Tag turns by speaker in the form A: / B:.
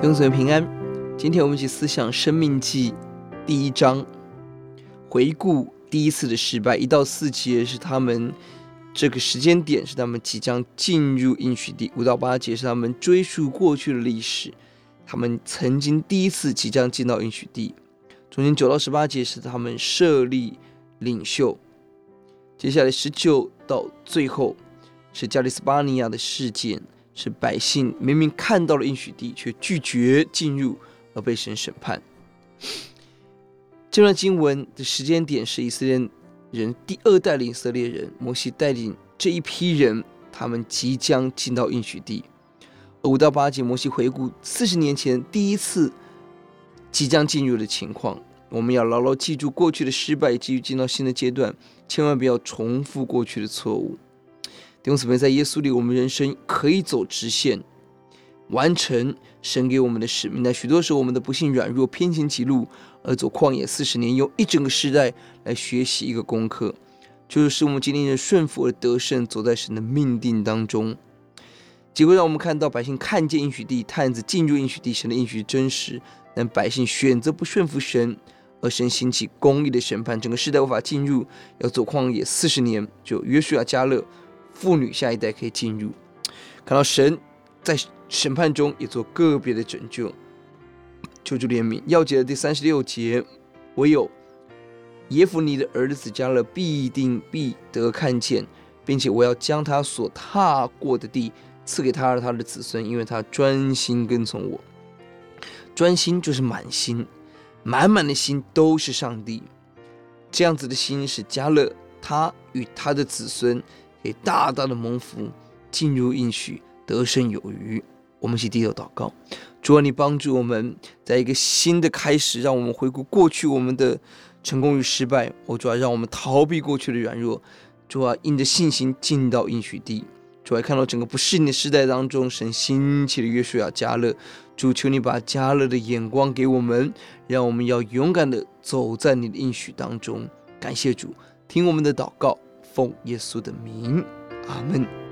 A: 弟兄姊妹平安，今天我们一起思想《生命记》第一章，回顾第一次的失败。一到四节是他们这个时间点，是他们即将进入应许地；五到八节是他们追溯过去的历史，他们曾经第一次即将进到应许地。中间九到十八节是他们设立领袖。接下来十九到最后是加利斯巴尼亚的事件。是百姓明明看到了应许地，却拒绝进入，而被神审判。这段经文的时间点是以色列人第二代的以色列人，摩西带领这一批人，他们即将进到应许地。五到八节，摩西回顾四十年前第一次即将进入的情况。我们要牢牢记住过去的失败，继续进到新的阶段，千万不要重复过去的错误。弟兄姊妹，在耶稣里，我们人生可以走直线，完成神给我们的使命。但许多时候，我们的不幸、软弱、偏行歧路，而走旷野四十年，用一整个时代来学习一个功课，就是使我们今天的顺服而得胜，走在神的命定当中。结果让我们看到百姓看见应许地，探子进入应许地，神的应许真实，但百姓选择不顺服神，而神兴起公义的审判，整个时代无法进入，要走旷野四十年，就约书亚、迦勒。妇女下一代可以进入，看到神在审判中也做个别的拯救，求主怜悯。要解的第三十六节，唯有耶孚尼的儿子加勒必定必得看见，并且我要将他所踏过的地赐给他和他的子孙，因为他专心跟从我。专心就是满心，满满的心都是上帝。这样子的心是加勒，他与他的子孙。可以大大的蒙福，进入应许，得胜有余。我们一起低头祷告，主啊，你帮助我们，在一个新的开始，让我们回顾过去我们的成功与失败。我主啊，让我们逃避过去的软弱。主啊，因着信心进到应许地。主啊，看到整个不适应的时代当中，神兴起了约书亚、加勒。主，求你把加勒的眼光给我们，让我们要勇敢的走在你的应许当中。感谢主，听我们的祷告。奉耶稣的名，阿门。